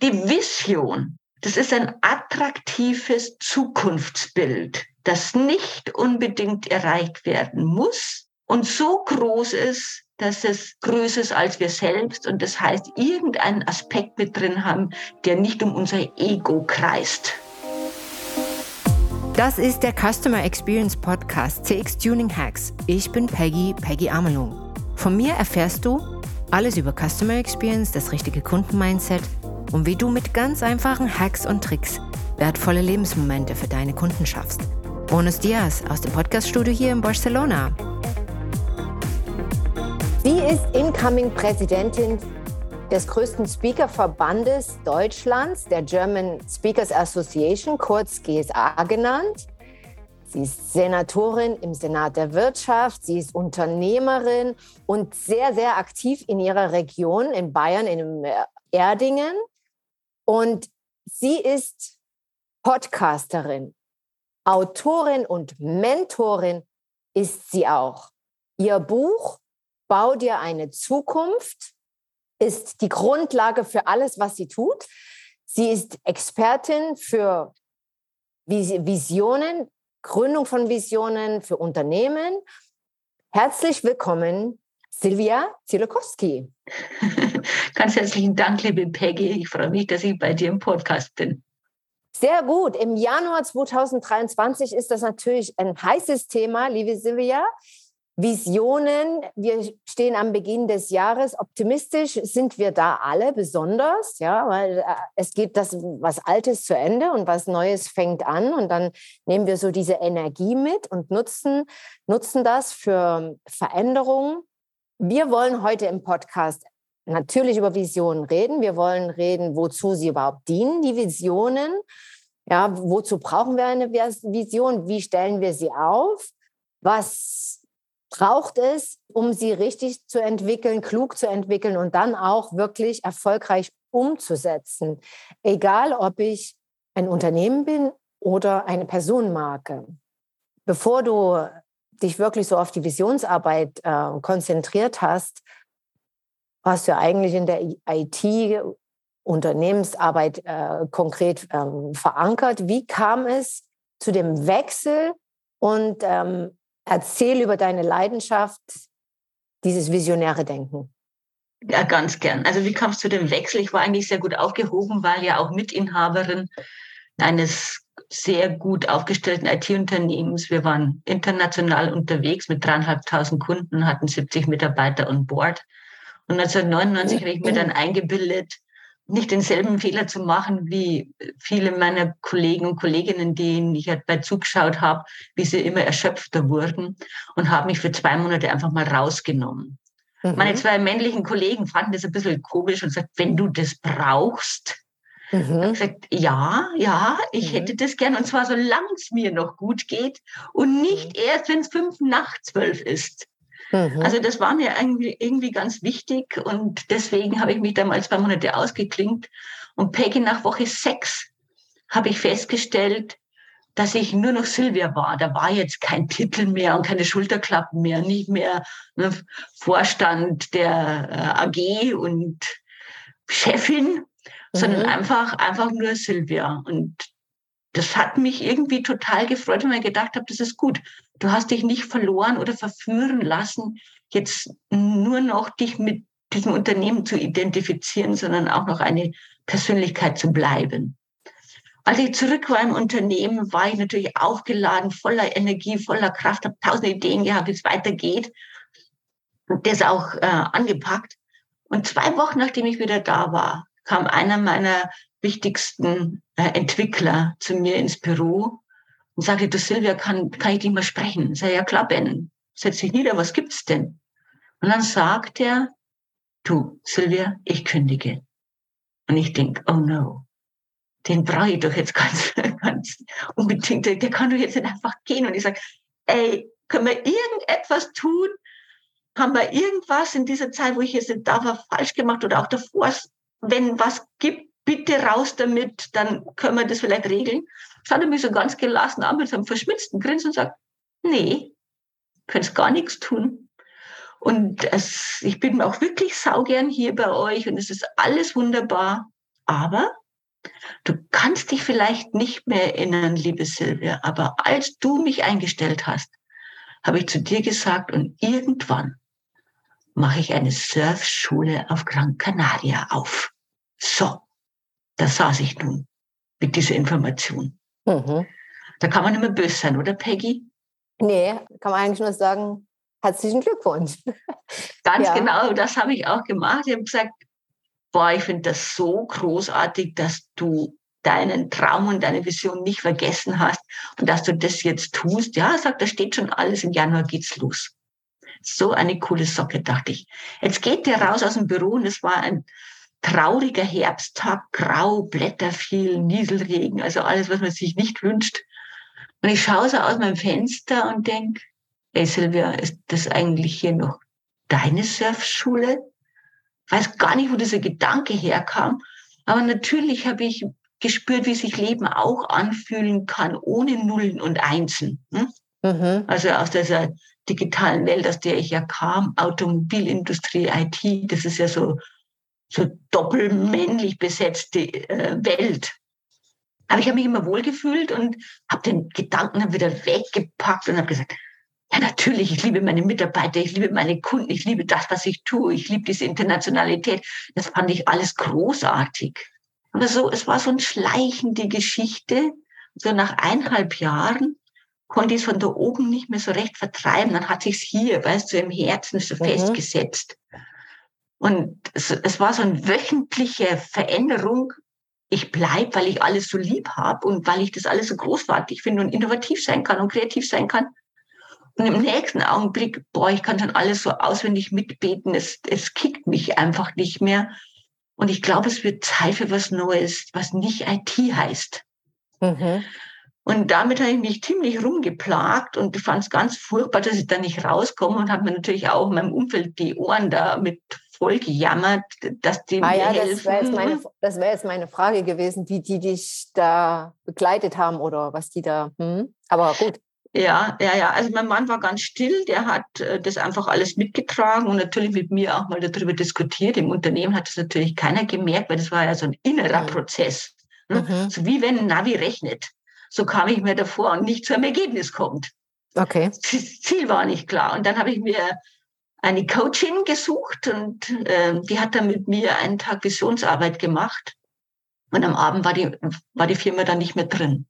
Die Vision, das ist ein attraktives Zukunftsbild, das nicht unbedingt erreicht werden muss und so groß ist, dass es größer ist als wir selbst und das heißt, irgendeinen Aspekt mit drin haben, der nicht um unser Ego kreist. Das ist der Customer Experience Podcast CX Tuning Hacks. Ich bin Peggy, Peggy Amelung. Von mir erfährst du alles über Customer Experience, das richtige Kundenmindset und wie du mit ganz einfachen Hacks und Tricks wertvolle Lebensmomente für deine Kunden schaffst. Bonus Diaz aus dem Podcaststudio hier in Barcelona. Sie ist Incoming Präsidentin des größten Speakerverbandes Deutschlands, der German Speakers Association, kurz GSA genannt. Sie ist Senatorin im Senat der Wirtschaft, sie ist Unternehmerin und sehr, sehr aktiv in ihrer Region in Bayern, in Erdingen. Und sie ist Podcasterin, Autorin und Mentorin ist sie auch. Ihr Buch Bau dir eine Zukunft ist die Grundlage für alles, was sie tut. Sie ist Expertin für Visionen, Gründung von Visionen für Unternehmen. Herzlich willkommen, Silvia Zielokowski. Ganz herzlichen Dank, liebe Peggy. Ich freue mich, dass ich bei dir im Podcast bin. Sehr gut. Im Januar 2023 ist das natürlich ein heißes Thema, liebe Silvia. Visionen, wir stehen am Beginn des Jahres. Optimistisch sind wir da alle besonders, ja, weil äh, es geht das was Altes zu Ende und was Neues fängt an und dann nehmen wir so diese Energie mit und nutzen, nutzen das für Veränderungen. Wir wollen heute im Podcast natürlich über Visionen reden. Wir wollen reden, wozu sie überhaupt dienen, die Visionen. Ja, wozu brauchen wir eine Vision? Wie stellen wir sie auf? Was braucht es, um sie richtig zu entwickeln, klug zu entwickeln und dann auch wirklich erfolgreich umzusetzen? Egal, ob ich ein Unternehmen bin oder eine Personenmarke. Bevor du dich wirklich so auf die Visionsarbeit äh, konzentriert hast, du ja eigentlich in der IT Unternehmensarbeit äh, konkret ähm, verankert. Wie kam es zu dem Wechsel und ähm, erzähl über deine Leidenschaft, dieses visionäre Denken? Ja, ganz gern. Also wie kam es zu dem Wechsel? Ich war eigentlich sehr gut aufgehoben, weil ja auch Mitinhaberin eines sehr gut aufgestellten IT-Unternehmens. Wir waren international unterwegs mit dreieinhalbtausend Kunden, hatten 70 Mitarbeiter on board. Und 1999 habe ich mir dann eingebildet, nicht denselben Fehler zu machen wie viele meiner Kollegen und Kolleginnen, denen ich halt bei zugeschaut habe, wie sie immer erschöpfter wurden und habe mich für zwei Monate einfach mal rausgenommen. Mhm. Meine zwei männlichen Kollegen fanden das ein bisschen komisch und sagten, wenn du das brauchst, Mhm. Ich gesagt, ja, ja, ich mhm. hätte das gern und zwar solange es mir noch gut geht und nicht mhm. erst, wenn es fünf nach zwölf ist. Mhm. Also das war mir irgendwie, irgendwie ganz wichtig und deswegen habe ich mich damals zwei Monate ausgeklingt und Peggy nach Woche sechs habe ich festgestellt, dass ich nur noch Silvia war. Da war jetzt kein Titel mehr und keine Schulterklappen mehr, nicht mehr ne, Vorstand der äh, AG und Chefin, sondern mhm. einfach, einfach nur Silvia. Und das hat mich irgendwie total gefreut, weil ich gedacht habe, das ist gut. Du hast dich nicht verloren oder verführen lassen, jetzt nur noch dich mit diesem Unternehmen zu identifizieren, sondern auch noch eine Persönlichkeit zu bleiben. Als ich zurück war im Unternehmen, war ich natürlich aufgeladen, voller Energie, voller Kraft, habe tausend Ideen gehabt, wie es weitergeht und das auch äh, angepackt. Und zwei Wochen nachdem ich wieder da war, kam einer meiner wichtigsten äh, Entwickler zu mir ins Büro und sagte, du Silvia, kann, kann ich dich mal sprechen? Sage, ja klar, Ben, setz dich nieder, was gibt's denn? Und dann sagt er, du Silvia, ich kündige. Und ich denk, oh no, den brauche ich doch jetzt ganz, ganz unbedingt, der, kann doch jetzt nicht einfach gehen. Und ich sage, ey, können wir irgendetwas tun? Haben wir irgendwas in dieser Zeit, wo ich jetzt nicht war, falsch gemacht oder auch davor, wenn was gibt, bitte raus damit, dann können wir das vielleicht regeln. Schaut er mich so ganz gelassen an mit seinem verschmitzten Grinsen und sagt, nee, könnt gar nichts tun. Und es, ich bin auch wirklich saugern hier bei euch und es ist alles wunderbar. aber du kannst dich vielleicht nicht mehr erinnern, liebe Silvia, aber als du mich eingestellt hast, habe ich zu dir gesagt, und irgendwann mache ich eine Surfschule auf Gran Canaria auf. So, da saß ich nun mit dieser Information. Mhm. Da kann man nicht mehr böse sein, oder Peggy? Nee, kann man eigentlich nur sagen, herzlichen Glückwunsch. Ganz ja. genau, das habe ich auch gemacht. Ich habe gesagt, boah, ich finde das so großartig, dass du deinen Traum und deine Vision nicht vergessen hast und dass du das jetzt tust. Ja, sagt, da steht schon alles, im Januar geht's los. So eine coole Socke, dachte ich. Jetzt geht der raus aus dem Büro und es war ein trauriger Herbsttag, grau, Blätter viel, Nieselregen, also alles, was man sich nicht wünscht. Und ich schaue so aus meinem Fenster und denke, ey Silvia, ist das eigentlich hier noch deine Surfschule? Weiß gar nicht, wo dieser Gedanke herkam. Aber natürlich habe ich gespürt, wie sich Leben auch anfühlen kann, ohne Nullen und Einsen. Hm? Mhm. Also aus dieser digitalen Welt, aus der ich ja kam, Automobilindustrie, IT, das ist ja so, so doppelmännlich besetzte äh, Welt. Aber ich habe mich immer wohlgefühlt und habe den Gedanken dann wieder weggepackt und habe gesagt, ja, natürlich, ich liebe meine Mitarbeiter, ich liebe meine Kunden, ich liebe das, was ich tue, ich liebe diese Internationalität. Das fand ich alles großartig. Aber so, es war so eine schleichende Geschichte. So nach eineinhalb Jahren konnte ich es von da oben nicht mehr so recht vertreiben. Dann hat sich's hier, weißt du, im Herzen so mhm. festgesetzt. Und es, es war so eine wöchentliche Veränderung. Ich bleib, weil ich alles so lieb habe und weil ich das alles so großartig finde und innovativ sein kann und kreativ sein kann. Und im nächsten Augenblick, boah, ich kann schon alles so auswendig mitbeten. Es, es kickt mich einfach nicht mehr. Und ich glaube, es wird Zeit für was Neues, was nicht IT heißt. Mhm. Und damit habe ich mich ziemlich rumgeplagt und fand es ganz furchtbar, dass ich da nicht rauskomme und habe mir natürlich auch in meinem Umfeld die Ohren damit voll gejammert, dass die ah, ja, helfen. Das wäre jetzt, meine, wär jetzt meine Frage gewesen, wie die dich da begleitet haben oder was die da. Hm? Aber gut. Ja, ja, ja. Also mein Mann war ganz still, der hat äh, das einfach alles mitgetragen und natürlich mit mir auch mal darüber diskutiert. Im Unternehmen hat das natürlich keiner gemerkt, weil das war ja so ein innerer mhm. Prozess. Ne? Mhm. So wie wenn ein Navi rechnet. So kam ich mir davor und nicht zu einem Ergebnis kommt. Okay. Das Ziel war nicht klar. Und dann habe ich mir eine Coachin gesucht und äh, die hat dann mit mir einen Tag Visionsarbeit gemacht. Und am Abend war die, war die Firma dann nicht mehr drin.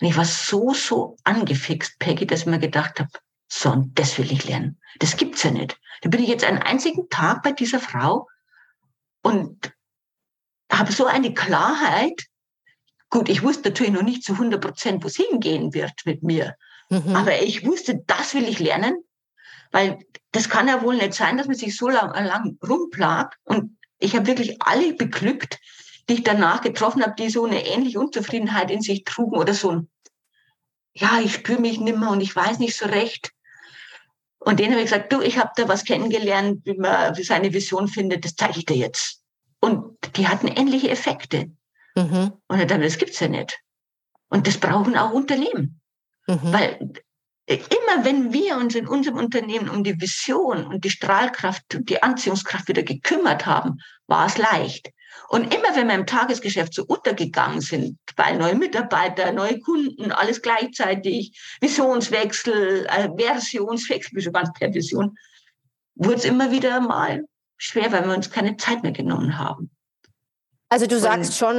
Und ich war so, so angefixt, Peggy, dass ich mir gedacht habe, so, und das will ich lernen. Das gibt's ja nicht. Da bin ich jetzt einen einzigen Tag bei dieser Frau und habe so eine Klarheit. Gut, ich wusste natürlich noch nicht zu 100 Prozent, wo es hingehen wird mit mir. Mhm. Aber ich wusste, das will ich lernen, weil das kann ja wohl nicht sein, dass man sich so lang, lang rumplagt. Und ich habe wirklich alle beglückt, die ich danach getroffen habe, die so eine ähnliche Unzufriedenheit in sich trugen oder so ein, ja, ich spüre mich nimmer und ich weiß nicht so recht. Und denen habe ich gesagt, du, ich habe da was kennengelernt, wie man seine Vision findet, das zeige ich dir jetzt. Und die hatten ähnliche Effekte. Mhm. Und ich dachte, das gibt's ja nicht. Und das brauchen auch Unternehmen. Mhm. Weil immer wenn wir uns in unserem Unternehmen um die Vision und die Strahlkraft und die Anziehungskraft wieder gekümmert haben, war es leicht. Und immer wenn wir im Tagesgeschäft so untergegangen sind, weil neue Mitarbeiter, neue Kunden, alles gleichzeitig, Visionswechsel, äh, Versionswechsel, so ganz per Vision, wurde es immer wieder mal schwer, weil wir uns keine Zeit mehr genommen haben. Also du sagst schon,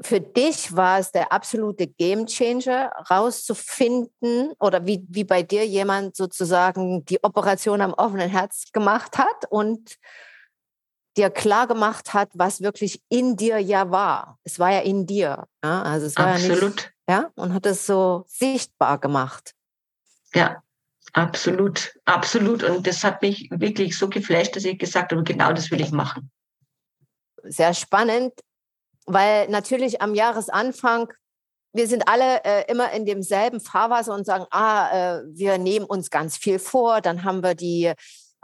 für dich war es der absolute Gamechanger, rauszufinden oder wie, wie bei dir jemand sozusagen die Operation am offenen Herz gemacht hat und dir klar gemacht hat, was wirklich in dir ja war. Es war ja in dir. Ja? Also es war absolut. Ja, nicht, ja, und hat es so sichtbar gemacht. Ja, absolut, absolut. Und das hat mich wirklich so geflasht, dass ich gesagt habe, genau das will ich machen. Sehr spannend, weil natürlich am Jahresanfang wir sind alle äh, immer in demselben Fahrwasser und sagen, ah, äh, wir nehmen uns ganz viel vor, dann haben wir die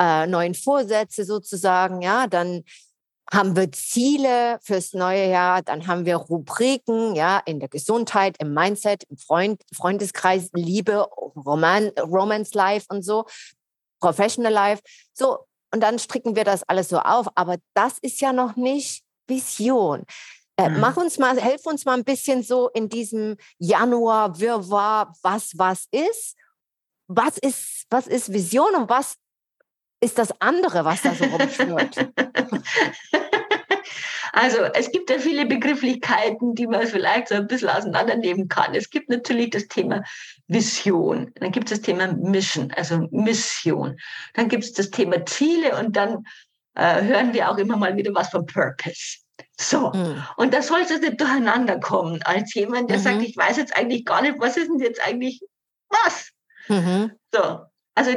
äh, neuen Vorsätze sozusagen, ja, dann haben wir Ziele fürs neue Jahr, dann haben wir Rubriken, ja, in der Gesundheit, im Mindset, im Freund, Freundeskreis, Liebe, Roman, Romance Life und so, Professional Life, so. Und dann stricken wir das alles so auf. Aber das ist ja noch nicht Vision. Äh, mhm. Mach uns mal, helf uns mal ein bisschen so in diesem Januar Wirrwarr, was was ist. Was ist, was ist Vision und was ist das andere, was da so rumschwirrt? Also es gibt ja viele Begrifflichkeiten, die man vielleicht so ein bisschen auseinandernehmen kann. Es gibt natürlich das Thema Vision, dann gibt es das Thema Mission, also Mission. Dann gibt es das Thema Ziele und dann äh, hören wir auch immer mal wieder was von Purpose. So, mhm. und da soll es nicht durcheinander kommen, als jemand, der mhm. sagt, ich weiß jetzt eigentlich gar nicht, was ist denn jetzt eigentlich was? Mhm. So, also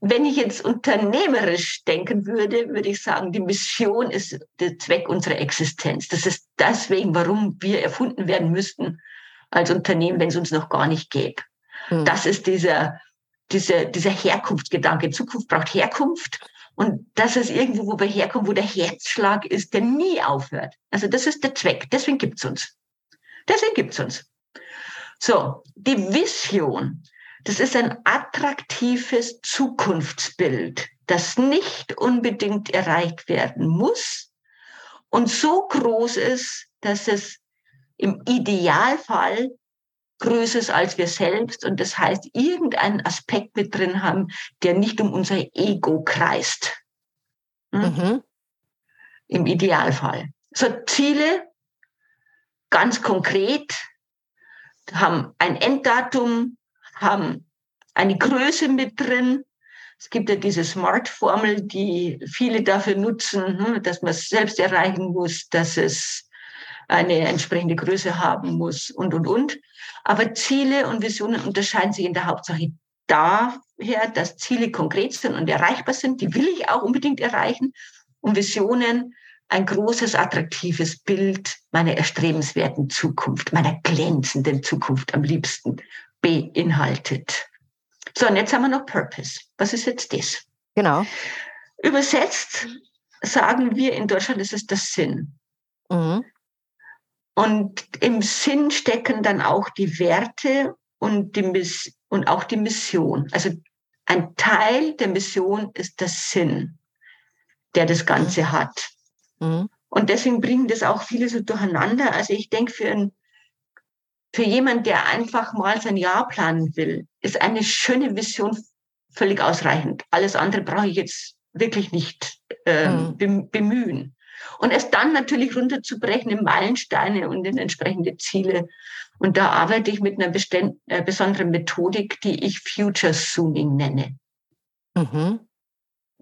wenn ich jetzt unternehmerisch denken würde, würde ich sagen, die Mission ist der Zweck unserer Existenz. Das ist deswegen, warum wir erfunden werden müssten als Unternehmen, wenn es uns noch gar nicht gäbe. Mhm. Das ist dieser, dieser, dieser Herkunftsgedanke. Zukunft braucht Herkunft. Und das ist irgendwo, wo wir herkommen, wo der Herzschlag ist, der nie aufhört. Also das ist der Zweck. Deswegen gibt's uns. Deswegen gibt's uns. So, die Vision das ist ein attraktives Zukunftsbild, das nicht unbedingt erreicht werden muss und so groß ist, dass es im Idealfall größer ist als wir selbst und das heißt, irgendeinen Aspekt mit drin haben, der nicht um unser Ego kreist. Hm? Mhm. Im Idealfall. So Ziele, ganz konkret, haben ein Enddatum, haben eine Größe mit drin. Es gibt ja diese Smart-Formel, die viele dafür nutzen, hm, dass man es selbst erreichen muss, dass es eine entsprechende Größe haben muss und, und, und. Aber Ziele und Visionen unterscheiden sich in der Hauptsache daher, dass Ziele konkret sind und erreichbar sind. Die will ich auch unbedingt erreichen. Und Visionen ein großes, attraktives Bild meiner erstrebenswerten Zukunft, meiner glänzenden Zukunft am liebsten beinhaltet. So, und jetzt haben wir noch Purpose. Was ist jetzt das? Genau. Übersetzt sagen wir in Deutschland, es ist der Sinn. Mhm. Und im Sinn stecken dann auch die Werte und, die Miss und auch die Mission. Also ein Teil der Mission ist der Sinn, der das Ganze mhm. hat. Mhm. Und deswegen bringen das auch viele so durcheinander. Also ich denke, für ein für jemand, der einfach mal sein Jahr planen will, ist eine schöne Vision völlig ausreichend. Alles andere brauche ich jetzt wirklich nicht äh, mhm. bemühen. Und es dann natürlich runterzubrechen in Meilensteine und in entsprechende Ziele. Und da arbeite ich mit einer äh, besonderen Methodik, die ich Future Zooming nenne. Mhm.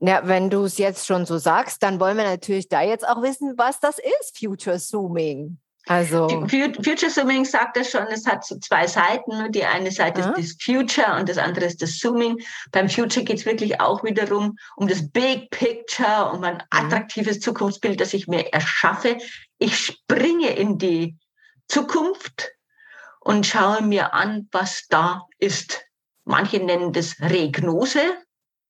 Ja, wenn du es jetzt schon so sagst, dann wollen wir natürlich da jetzt auch wissen, was das ist, Future Zooming. Also Future Zooming sagt das schon, es hat so zwei Seiten. Die eine Seite ja. ist das Future und das andere ist das Zooming. Beim Future geht es wirklich auch wiederum um das Big Picture, um ein attraktives Zukunftsbild, das ich mir erschaffe. Ich springe in die Zukunft und schaue mir an, was da ist. Manche nennen das Regnose,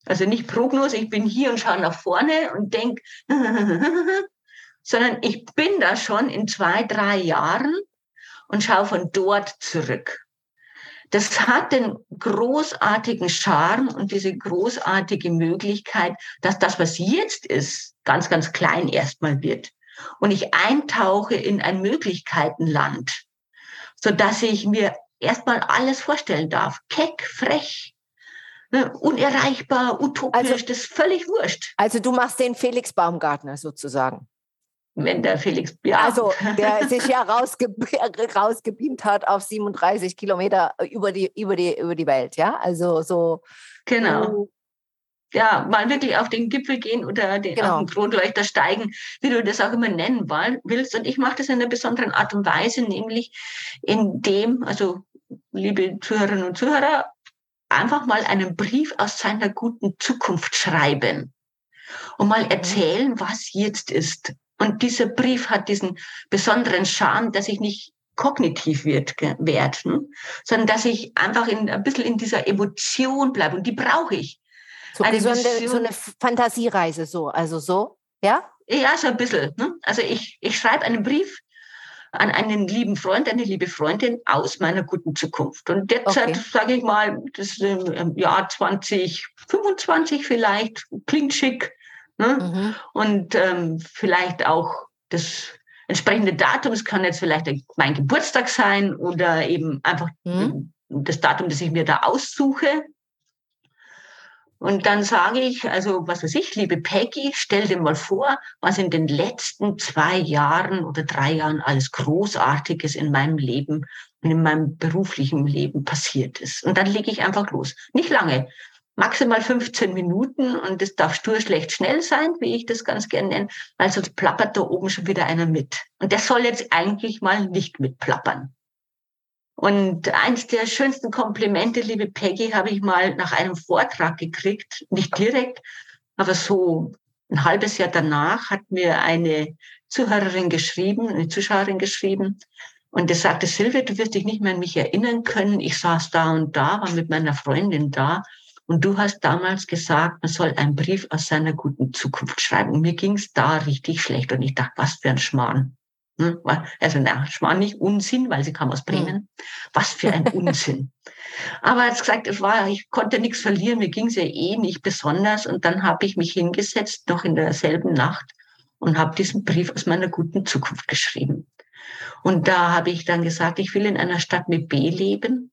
also nicht Prognose. Ich bin hier und schaue nach vorne und denke, sondern ich bin da schon in zwei, drei Jahren und schaue von dort zurück. Das hat den großartigen Charme und diese großartige Möglichkeit, dass das, was jetzt ist, ganz, ganz klein erstmal wird. Und ich eintauche in ein Möglichkeitenland, so dass ich mir erstmal alles vorstellen darf. Keck, frech, ne, unerreichbar, utopisch, also, das ist völlig wurscht. Also du machst den Felix Baumgartner sozusagen wenn der Felix, ja. Also, der sich ja rausge rausgebeamt hat auf 37 Kilometer über die, über die, über die Welt, ja? Also, so. Genau. ja, mal wirklich auf den Gipfel gehen oder den, genau. auf den Kronleuchter steigen, wie du das auch immer nennen willst. Und ich mache das in einer besonderen Art und Weise, nämlich indem, also, liebe Zuhörerinnen und Zuhörer, einfach mal einen Brief aus seiner guten Zukunft schreiben und mal mhm. erzählen, was jetzt ist. Und dieser Brief hat diesen besonderen Charme, dass ich nicht kognitiv wird, werde, hm? sondern dass ich einfach in, ein bisschen in dieser Emotion bleibe. Und die brauche ich. So, eine so, eine, so eine Fantasiereise, so, also so, ja? Ja, so ein bisschen. Ne? Also ich, ich schreibe einen Brief an einen lieben Freund, eine liebe Freundin aus meiner guten Zukunft. Und derzeit, okay. sage ich mal, das im Jahr 2025 vielleicht, klingt schick, Ne? Mhm. Und ähm, vielleicht auch das entsprechende Datum. Es kann jetzt vielleicht mein Geburtstag sein oder eben einfach mhm. das Datum, das ich mir da aussuche. Und dann sage ich, also was weiß ich, liebe Peggy, stell dir mal vor, was in den letzten zwei Jahren oder drei Jahren alles Großartiges in meinem Leben und in meinem beruflichen Leben passiert ist. Und dann lege ich einfach los. Nicht lange, maximal 15 Minuten und es darf stur schlecht schnell sein, wie ich das ganz gerne nenne, weil sonst plappert da oben schon wieder einer mit. Und der soll jetzt eigentlich mal nicht mitplappern. Und eins der schönsten Komplimente, liebe Peggy, habe ich mal nach einem Vortrag gekriegt, nicht direkt, aber so ein halbes Jahr danach hat mir eine Zuhörerin geschrieben, eine Zuschauerin geschrieben, und der sagte, Silvia, du wirst dich nicht mehr an mich erinnern können. Ich saß da und da, war mit meiner Freundin da. Und du hast damals gesagt, man soll einen Brief aus seiner guten Zukunft schreiben. Und mir ging es da richtig schlecht. Und ich dachte, was für ein Schmarrn. Hm, also na, war nicht Unsinn, weil sie kam aus Bremen. Hm. Was für ein Unsinn. Aber er hat gesagt, es war, ich konnte nichts verlieren, mir ging es ja eh nicht besonders. Und dann habe ich mich hingesetzt, noch in derselben Nacht, und habe diesen Brief aus meiner guten Zukunft geschrieben. Und da habe ich dann gesagt, ich will in einer Stadt mit B leben.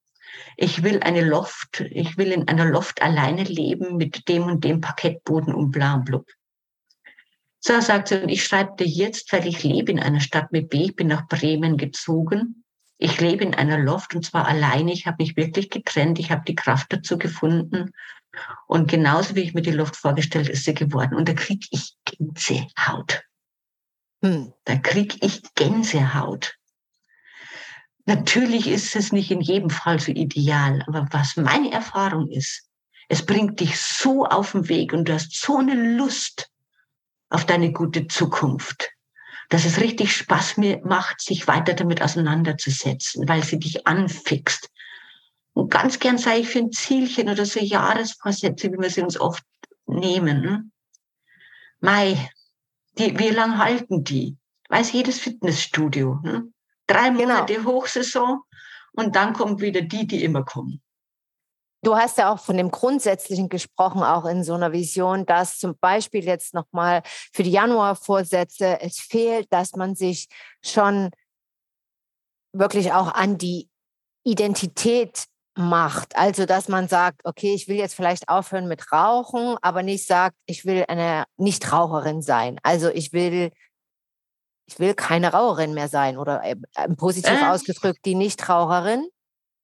Ich will eine Loft, ich will in einer Loft alleine leben mit dem und dem Parkettboden und bla und blub. So sagt sie, und ich schreibe dir jetzt, weil ich lebe in einer Stadt mit B, ich bin nach Bremen gezogen. Ich lebe in einer Loft und zwar alleine. Ich habe mich wirklich getrennt. Ich habe die Kraft dazu gefunden. Und genauso wie ich mir die Loft vorgestellt, ist sie geworden. Und da kriege ich Gänsehaut. Hm. Da kriege ich Gänsehaut. Natürlich ist es nicht in jedem Fall so ideal, aber was meine Erfahrung ist, es bringt dich so auf den Weg und du hast so eine Lust, auf deine gute Zukunft. Dass es richtig Spaß macht, sich weiter damit auseinanderzusetzen, weil sie dich anfixt. Und ganz gern sei ich für ein Zielchen oder so Jahresvorsätze, wie wir sie uns oft nehmen. Hm? Mai, die, wie lang halten die? Weiß jedes Fitnessstudio. Ne? Drei genau. Monate genau. Hochsaison und dann kommt wieder die, die immer kommen. Du hast ja auch von dem Grundsätzlichen gesprochen, auch in so einer Vision, dass zum Beispiel jetzt nochmal für die Januarvorsätze es fehlt, dass man sich schon wirklich auch an die Identität macht. Also, dass man sagt, okay, ich will jetzt vielleicht aufhören mit Rauchen, aber nicht sagt, ich will eine Nichtraucherin sein. Also, ich will, ich will keine Raucherin mehr sein oder äh, positiv äh. ausgedrückt, die Nichtraucherin.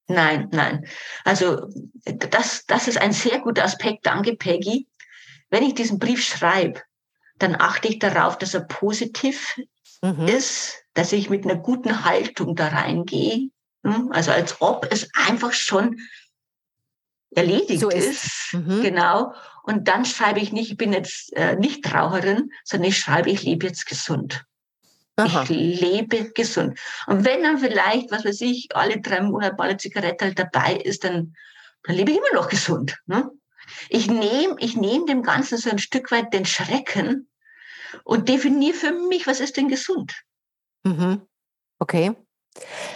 Nein, nein. Also das, das ist ein sehr guter Aspekt. Danke, Peggy. Wenn ich diesen Brief schreibe, dann achte ich darauf, dass er positiv mhm. ist, dass ich mit einer guten Haltung da reingehe. Hm? Also als ob es einfach schon erledigt so ist. ist. Mhm. Genau. Und dann schreibe ich nicht, ich bin jetzt äh, nicht Raucherin, sondern ich schreibe, ich lebe jetzt gesund. Aha. Ich lebe gesund. Und wenn dann vielleicht, was weiß ich, alle drei Monate mal eine Zigarette halt dabei ist, dann, dann lebe ich immer noch gesund. Ne? Ich nehme ich nehm dem Ganzen so ein Stück weit den Schrecken und definiere für mich, was ist denn gesund. Mhm. Okay.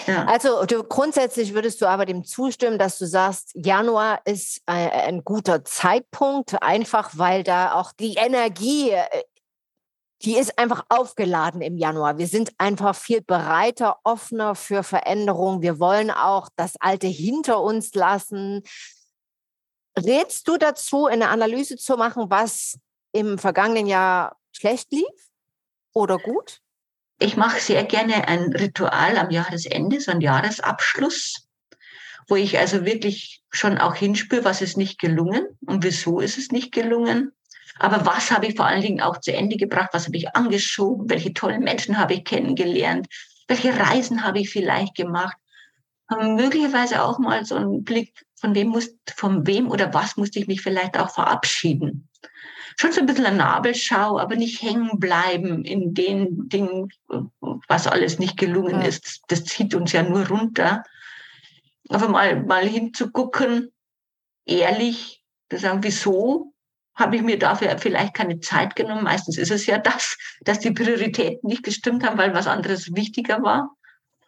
Ja. Also du, grundsätzlich würdest du aber dem zustimmen, dass du sagst, Januar ist ein, ein guter Zeitpunkt, einfach weil da auch die Energie äh, die ist einfach aufgeladen im Januar. Wir sind einfach viel bereiter, offener für Veränderungen. Wir wollen auch das Alte hinter uns lassen. Rätst du dazu, eine Analyse zu machen, was im vergangenen Jahr schlecht lief oder gut? Ich mache sehr gerne ein Ritual am Jahresende, so ein Jahresabschluss, wo ich also wirklich schon auch hinspüre, was ist nicht gelungen und wieso ist es nicht gelungen aber was habe ich vor allen Dingen auch zu Ende gebracht? Was habe ich angeschoben? Welche tollen Menschen habe ich kennengelernt? Welche Reisen habe ich vielleicht gemacht? Möglicherweise auch mal so einen Blick, von wem muss, von wem oder was musste ich mich vielleicht auch verabschieden? Schon so ein bisschen eine Nabelschau, aber nicht hängen bleiben in den Dingen, was alles nicht gelungen ja. ist. Das zieht uns ja nur runter. Aber mal, mal hinzugucken, ehrlich, zu sagen, wieso habe ich mir dafür vielleicht keine Zeit genommen. Meistens ist es ja das, dass die Prioritäten nicht gestimmt haben, weil was anderes wichtiger war.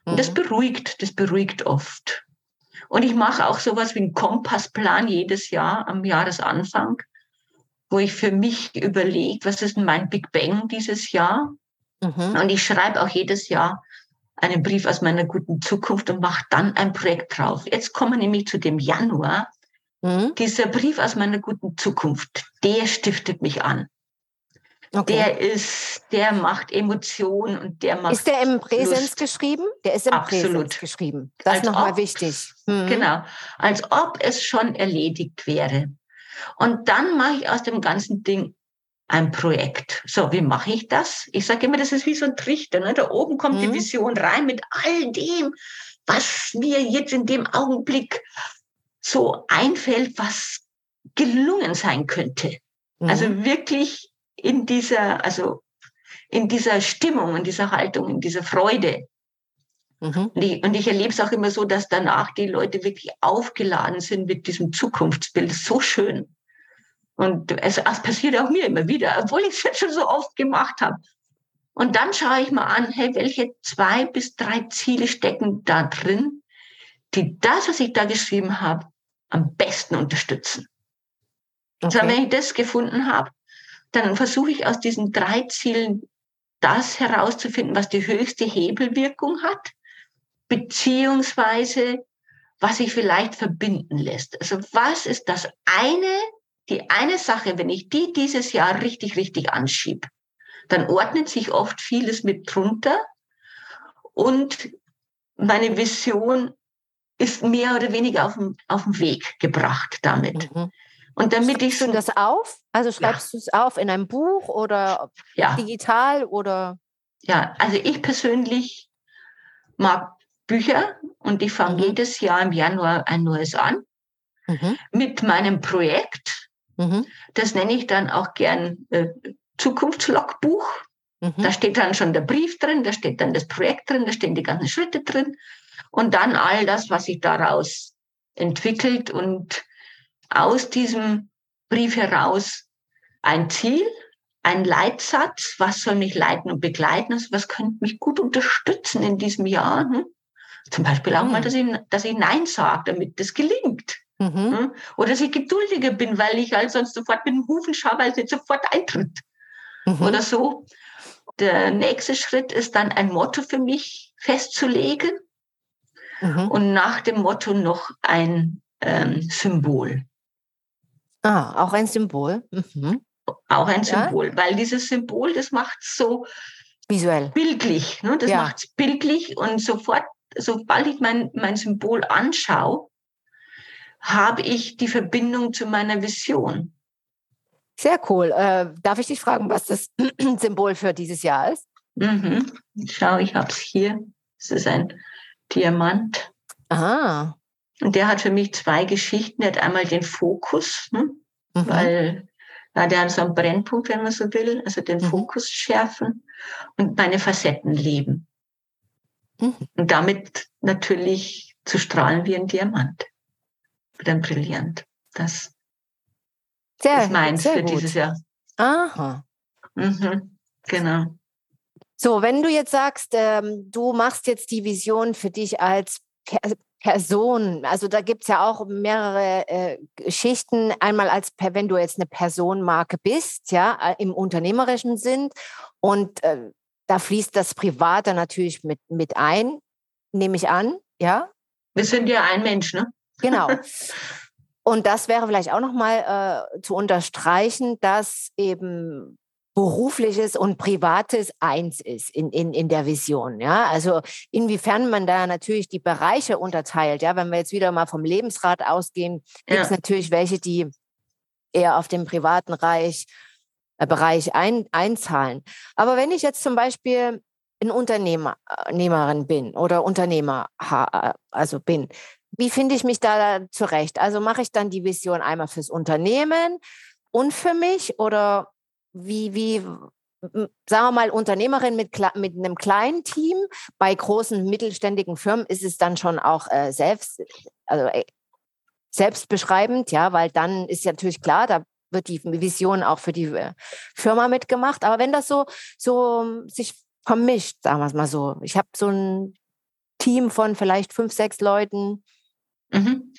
Und das mhm. beruhigt, das beruhigt oft. Und ich mache auch sowas wie einen Kompassplan jedes Jahr am Jahresanfang, wo ich für mich überlege, was ist mein Big Bang dieses Jahr? Mhm. Und ich schreibe auch jedes Jahr einen Brief aus meiner guten Zukunft und mache dann ein Projekt drauf. Jetzt kommen wir nämlich zu dem Januar. Mhm. Dieser Brief aus meiner guten Zukunft, der stiftet mich an. Okay. Der ist, der macht Emotionen und der macht. Ist der im Präsens Lust. geschrieben? Der ist im Absolut. Präsens geschrieben. Das ist nochmal wichtig. Mhm. Genau. Als ob es schon erledigt wäre. Und dann mache ich aus dem ganzen Ding ein Projekt. So, wie mache ich das? Ich sage immer, das ist wie so ein Trichter. Ne? Da oben kommt mhm. die Vision rein mit all dem, was mir jetzt in dem Augenblick so einfällt, was gelungen sein könnte. Mhm. Also wirklich in dieser, also in dieser Stimmung, in dieser Haltung, in dieser Freude. Mhm. Und, ich, und ich erlebe es auch immer so, dass danach die Leute wirklich aufgeladen sind mit diesem Zukunftsbild. So schön. Und es, es passiert auch mir immer wieder, obwohl ich es jetzt schon so oft gemacht habe. Und dann schaue ich mal an, hey, welche zwei bis drei Ziele stecken da drin, die das, was ich da geschrieben habe, am besten unterstützen. Okay. Also wenn ich das gefunden habe, dann versuche ich aus diesen drei Zielen das herauszufinden, was die höchste Hebelwirkung hat, beziehungsweise was sich vielleicht verbinden lässt. Also was ist das eine, die eine Sache, wenn ich die dieses Jahr richtig, richtig anschiebe, dann ordnet sich oft vieles mit drunter und meine Vision ist mehr oder weniger auf den, auf den Weg gebracht damit. Mhm. Und damit Schreibst ich so. du das auf? Also schreibst ja. du es auf in einem Buch oder ja. digital oder? Ja, also ich persönlich mag Bücher und ich fange mhm. jedes Jahr im Januar ein neues an mhm. mit meinem Projekt. Mhm. Das nenne ich dann auch gern äh, Zukunftslogbuch. Mhm. Da steht dann schon der Brief drin, da steht dann das Projekt drin, da stehen die ganzen Schritte drin und dann all das, was sich daraus entwickelt und aus diesem Brief heraus ein Ziel, ein Leitsatz, was soll mich leiten und begleiten, also was könnte mich gut unterstützen in diesem Jahr. Hm? Zum Beispiel auch mhm. mal, dass ich, dass ich Nein sage, damit das gelingt. Mhm. Hm? Oder dass ich geduldiger bin, weil ich halt sonst sofort mit dem Hufen schaue, weil es nicht sofort eintritt. Mhm. Oder so. Der nächste Schritt ist dann ein Motto für mich festzulegen mhm. und nach dem Motto noch ein ähm, Symbol. Ah, auch ein Symbol. Mhm. Auch ein Symbol, ja? weil dieses Symbol, das macht es so visuell, bildlich. Ne? Das ja. macht es bildlich und sofort, sobald ich mein, mein Symbol anschaue, habe ich die Verbindung zu meiner Vision. Sehr cool. Äh, darf ich dich fragen, was das Symbol für dieses Jahr ist? Mhm. Schau, ich habe es hier. Es ist ein Diamant. Ah. Und der hat für mich zwei Geschichten. Der hat einmal den Fokus, ne? mhm. weil ja, der hat so einen Brennpunkt, wenn man so will, also den mhm. Fokus schärfen und meine Facetten leben. Mhm. Und damit natürlich zu strahlen wie ein Diamant. Oder ein Brillant. Das sehr, ist meins für gut. dieses Jahr. Aha. Mhm, genau. So, wenn du jetzt sagst, ähm, du machst jetzt die Vision für dich als Person, also da gibt es ja auch mehrere äh, Geschichten. Einmal als wenn du jetzt eine Personenmarke bist, ja, äh, im unternehmerischen Sinn. Und äh, da fließt das Private natürlich mit, mit ein, nehme ich an, ja. Wir sind ja ein Mensch, ne? Genau. Und das wäre vielleicht auch nochmal äh, zu unterstreichen, dass eben berufliches und privates eins ist in, in, in der Vision. Ja, also inwiefern man da natürlich die Bereiche unterteilt. Ja, wenn wir jetzt wieder mal vom Lebensrat ausgehen, gibt es ja. natürlich welche, die eher auf den privaten Reich, äh, Bereich ein, einzahlen. Aber wenn ich jetzt zum Beispiel ein Unternehmer, Unternehmerin bin oder Unternehmer also bin, wie finde ich mich da zurecht? Also mache ich dann die Vision einmal fürs Unternehmen und für mich oder wie, wie, sagen wir mal, Unternehmerin mit, mit einem kleinen Team. Bei großen mittelständigen Firmen ist es dann schon auch äh, selbst, also äh, selbstbeschreibend, ja, weil dann ist ja natürlich klar, da wird die Vision auch für die äh, Firma mitgemacht. Aber wenn das so, so sich vermischt, sagen wir es mal so, ich habe so ein Team von vielleicht fünf, sechs Leuten. Mhm.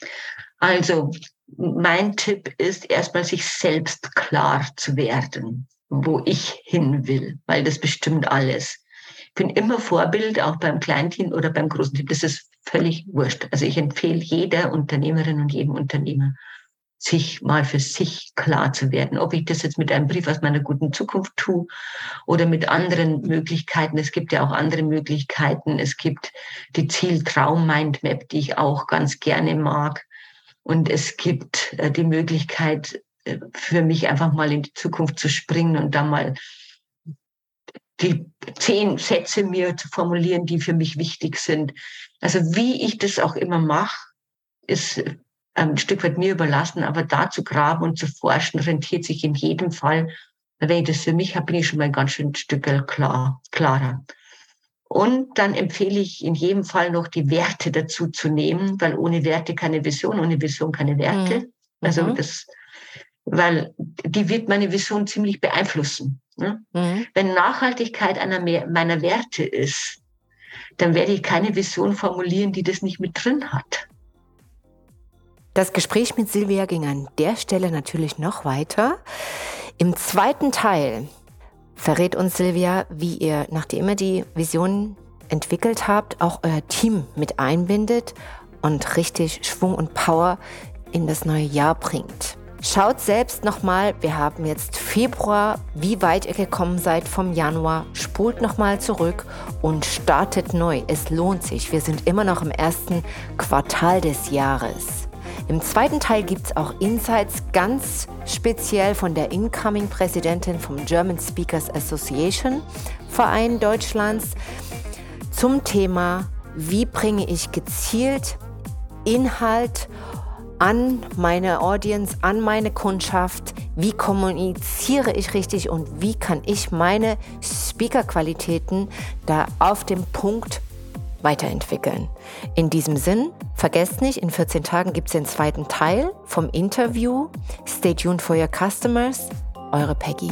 Also mein Tipp ist erstmal, sich selbst klar zu werden. wo ich hin will, weil das bestimmt alles. Ich bin immer Vorbild, auch beim Kleinteam oder beim großen Team. Das ist völlig wurscht. Also ich empfehle jeder Unternehmerin und jedem Unternehmer, sich mal für sich klar zu werden. Ob ich das jetzt mit einem Brief aus meiner guten Zukunft tue oder mit anderen Möglichkeiten. Es gibt ja auch andere Möglichkeiten. Es gibt die Ziel-Traum-Mindmap, die ich auch ganz gerne mag. Und es gibt äh, die Möglichkeit, äh, für mich einfach mal in die Zukunft zu springen und da mal die zehn Sätze mir zu formulieren, die für mich wichtig sind. Also wie ich das auch immer mache, ist ein Stück weit mir überlassen, aber da zu graben und zu forschen, rentiert sich in jedem Fall. Wenn ich das für mich habe, bin ich schon mal ein ganz schön Stück klar, klarer. Und dann empfehle ich in jedem Fall noch die Werte dazu zu nehmen, weil ohne Werte keine Vision, ohne Vision keine Werte. Mhm. Also mhm. das, weil die wird meine Vision ziemlich beeinflussen. Ne? Mhm. Wenn Nachhaltigkeit einer meiner Werte ist, dann werde ich keine Vision formulieren, die das nicht mit drin hat. Das Gespräch mit Silvia ging an der Stelle natürlich noch weiter. Im zweiten Teil verrät uns Silvia, wie ihr, nachdem ihr die Vision entwickelt habt, auch euer Team mit einbindet und richtig Schwung und Power in das neue Jahr bringt. Schaut selbst nochmal, wir haben jetzt Februar, wie weit ihr gekommen seid vom Januar, spult nochmal zurück und startet neu. Es lohnt sich. Wir sind immer noch im ersten Quartal des Jahres. Im zweiten Teil gibt es auch Insights ganz speziell von der Incoming-Präsidentin vom German Speakers Association Verein Deutschlands zum Thema, wie bringe ich gezielt Inhalt an meine Audience, an meine Kundschaft, wie kommuniziere ich richtig und wie kann ich meine Speaker-Qualitäten da auf dem Punkt weiterentwickeln. In diesem Sinn, vergesst nicht, in 14 Tagen gibt es den zweiten Teil vom Interview. Stay tuned for your customers. Eure Peggy.